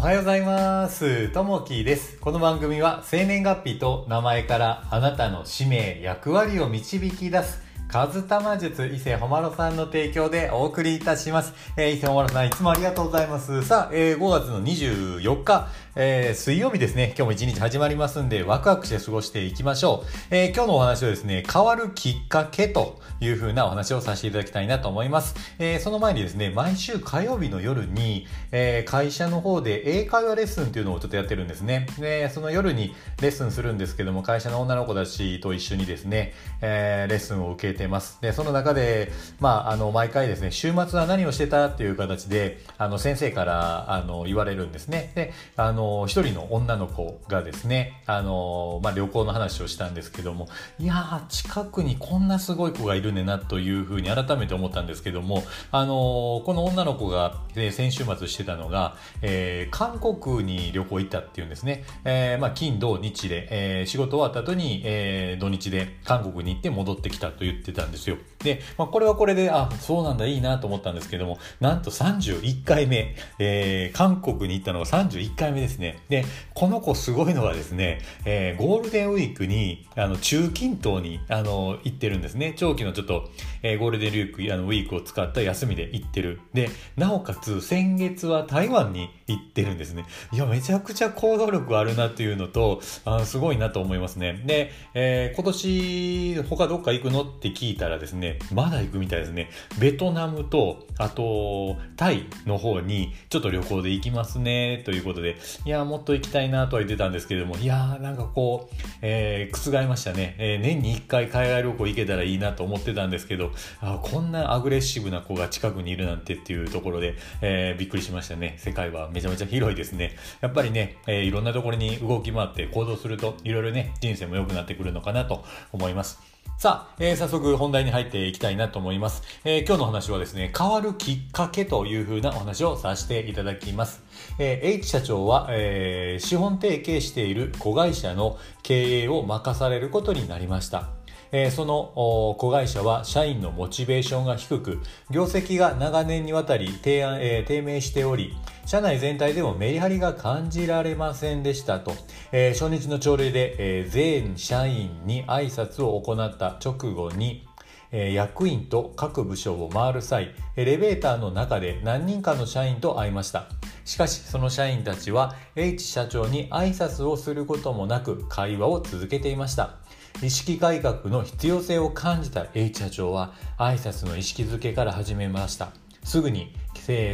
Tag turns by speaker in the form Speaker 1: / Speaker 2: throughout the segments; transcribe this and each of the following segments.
Speaker 1: おはようございます。ともきです。この番組は生年月日と名前からあなたの使命、役割を導き出す、カズタマ術伊勢ほまろさんの提供でお送りいたします。えー、伊勢ほまろさんいつもありがとうございます。さあ、えー、5月の24日、えー、水曜日ですね。今日も一日始まりますんで、ワクワクして過ごしていきましょう。えー、今日のお話はですね、変わるきっかけという風なお話をさせていただきたいなと思います。えー、その前にですね、毎週火曜日の夜に、え、会社の方で英会話レッスンっていうのをちょっとやってるんですね。で、その夜にレッスンするんですけども、会社の女の子たちと一緒にですね、え、レッスンを受けてます。で、その中で、まあ、あの、毎回ですね、週末は何をしてたっていう形で、あの、先生から、あの、言われるんですね。で、あの、の一人の女の子がですね、あの、まあ、旅行の話をしたんですけども、いや、近くにこんなすごい子がいるねなというふうに改めて思ったんですけども、あの、この女の子が、え先週末してたのが、えー韓国に旅行行ったっていうんですね。えーまあ、金、土、日で、えー仕事終わった後に、えー土日で韓国に行って戻ってきたと言ってたんですよ。で、まあ、これはこれで、あ、そうなんだ、いいなと思ったんですけども、なんと31回目、えー韓国に行ったのが31回目ですですね。で、この子すごいのがですね、えーゴールデンウィークに、あの、中近東に、あの、行ってるんですね。長期のちょっと、えーゴールデンウィーク、あの、ウィークを使った休みで行ってる。で、なおかつ、先月は台湾に行ってるんですね。いや、めちゃくちゃ行動力あるなっていうのと、あすごいなと思いますね。で、えー今年、他どっか行くのって聞いたらですね、まだ行くみたいですね。ベトナムと、あと、タイの方に、ちょっと旅行で行きますね、ということで、いや、もっと行きたいなとは言ってたんですけれども、いやー、なんかこう、えー覆りましたね。えー年に1回海外旅行行けたらいいなと思ってたんですけど、あこんなアグレッシブな子が近くにいるなんてっていうところで、えーびっくりしましたね。世界はめちゃめちゃ広いですね。やっぱりね、えーいろんなところに動き回って行動すると、いろいろね、人生も良くなってくるのかなと思います。さあ、えー早速本題に入っていきたいなと思います。えー今日の話はですね、変わるきっかけというふうなお話をさせていただきます。えー H 社長は、えー資本提携している子会社の経営を任されることになりました。えーその子会社は社員のモチベーションが低く、業績が長年にわたり低安、えー低迷しており、社内全体でもメリハリが感じられませんでしたと、えー初日の朝礼で、え全社員に挨拶を行った直後に、え役員と各部署を回る際、エレベーターの中で何人かの社員と会いました。しかし、その社員たちは H 社長に挨拶をすることもなく会話を続けていました。意識改革の必要性を感じた H 社長は挨拶の意識づけから始めました。すぐに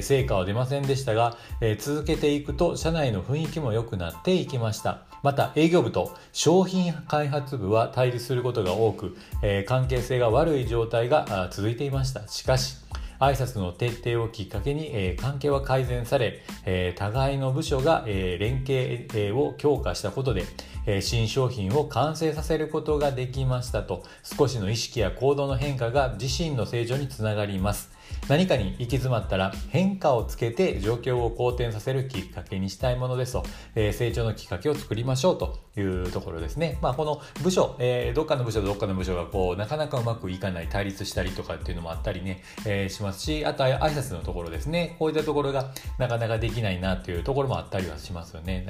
Speaker 1: 成果は出ませんでしたが、えー続けていくと社内の雰囲気も良くなっていきました。また営業部と商品開発部は対立することが多く、えー関係性が悪い状態が続いていました。しかし、挨拶の徹底をきっかけに、えー関係は改善され、えー互いの部署が、えー連携、を強化したことで、えー新商品を完成させることができましたと少しの意識や行動の変化が自身の成長につながります。何かに行き詰まったら変化をつけて状況を好転させるきっかけにしたいものですと、えー成長のきっかけを作りましょうというところですね。まあこの部署、えーどっかの部署とどっかの部署がこうなかなかうまくいかない対立したりとかっていうのもあったりね、えーしますし、あと挨拶のところですね。こういったところがなかなかできないなっていうところもあったりはしますよね。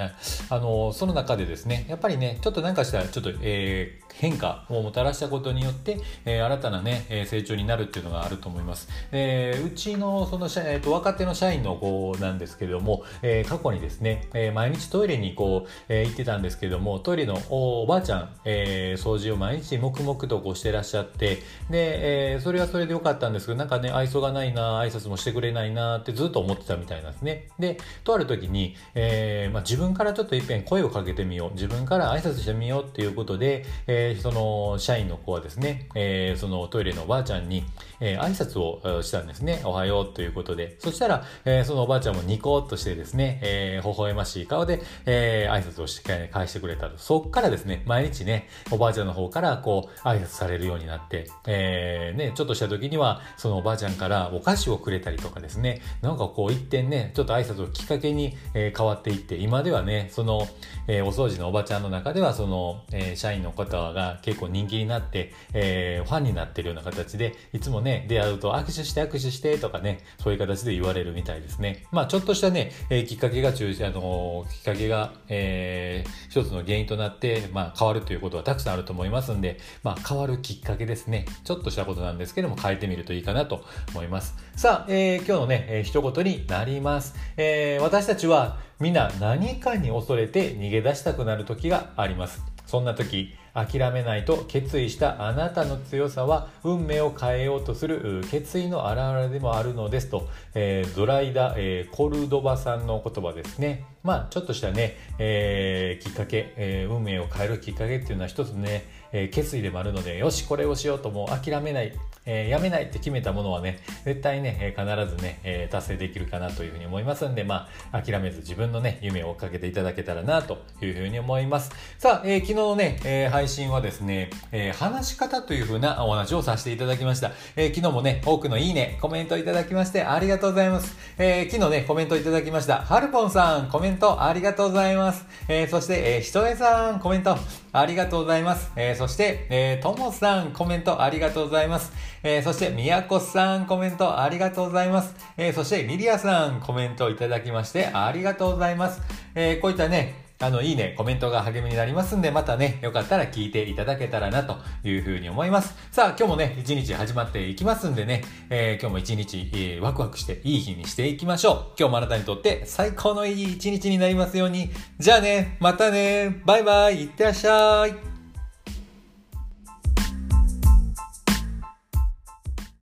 Speaker 1: あのその中でですね、やっぱりね、ちょっと何かしたらちょっと、えー変化をもたらしたことによって、えー新たなね、成長になるっていうのがあると思います。えーうちのその、えーと若手の社員の子なんですけれども、えー過去にですね、えー毎日トイレにこう、えー行ってたんですけども、トイレのおばあちゃん、えー掃除を毎日黙々とこうしてらっしゃって、で、えーそれはそれでよかったんですけど、なんかね、愛想がないな、挨拶もしてくれないなってずっと思ってたみたいなんですね。で、とある時に、えーまあ、自分からちょっと一遍声をかけてみよう。自分から挨拶してみようっていうことで、えーその社員の子はですね、えーそのトイレのおばあちゃんに、えー挨拶をしたんですね。おはようということで。そしたら、えーそのおばあちゃんもニコッとしてですね、えー微笑ましい顔で、えー挨拶をして返してくれたと。そっからですね、毎日ね、おばあちゃんの方からこう、挨拶されるようになって、えーね、ちょっとした時には、そのおばあちゃんからお菓子をくれたりとかですね、なんかこう一点ね、ちょっと挨拶をきっかけに、えー変わっていって、今ではね、その、えーお掃除のおばちゃんの中では、その、えー社員の方が結構人気になって、えーファンになってるような形で、いつもね、出会うと握手して握早くしてとかね、そういう形で言われるみたいですね。まあ、ちょっとしたね、えー、きっかけが中あのー、きっかけが、えー、一つの原因となって、まあ、変わるということはたくさんあると思いますんで、まあ、変わるきっかけですね。ちょっとしたことなんですけども、変えてみるといいかなと思います。さあ、えー、今日のね、えー、一言になります。えー、私たちは、皆何かに恐れて逃げ出したくなる時があります。そんな時、諦めないと決意したあなたの強さは運命を変えようとする決意の表れでもあるのですと、えー、ドライダ、えー、コルドバさんの言葉ですね。まあちょっとしたね、えー、きっかけ、え、運命を変えるきっかけっていうのは一つね、えー、決意でもあるので、よし、これをしようともう諦めない、えー、やめないって決めたものはね、絶対ね、必ずね、えー、達成できるかなというふうに思いますんで、まあ、諦めず自分のね、夢を追っかけていただけたらなというふうに思います。さあ、えー、昨日のね、えー、配信はですね、えー、話し方というふうなお話をさせていただきました。えー、昨日もね、多くのいいね、コメントいただきましてありがとうございます。えー、昨日ね、コメントいただきました。はるぽんさん、コメントありがとうございます。えー、そして、えー、ひとえさん、コメントありがとうございます。えー、そして、えー、ともさん、コメントありがとうございます。えー、そして、みやこさん、コメントありがとうございます。えー、そして、リリアさん、コメントいただきまして、ありがとうございます。えー、こういったね、あの、いいね、コメントが励みになりますんで、またね、よかったら聞いていただけたらなというふうに思います。さあ、今日もね、一日始まっていきますんでね、えー、今日も一日、えー、ワクワクしていい日にしていきましょう。今日もあなたにとって最高のいい一日になりますように。じゃあね、またね、バイバイ、いってらっしゃい。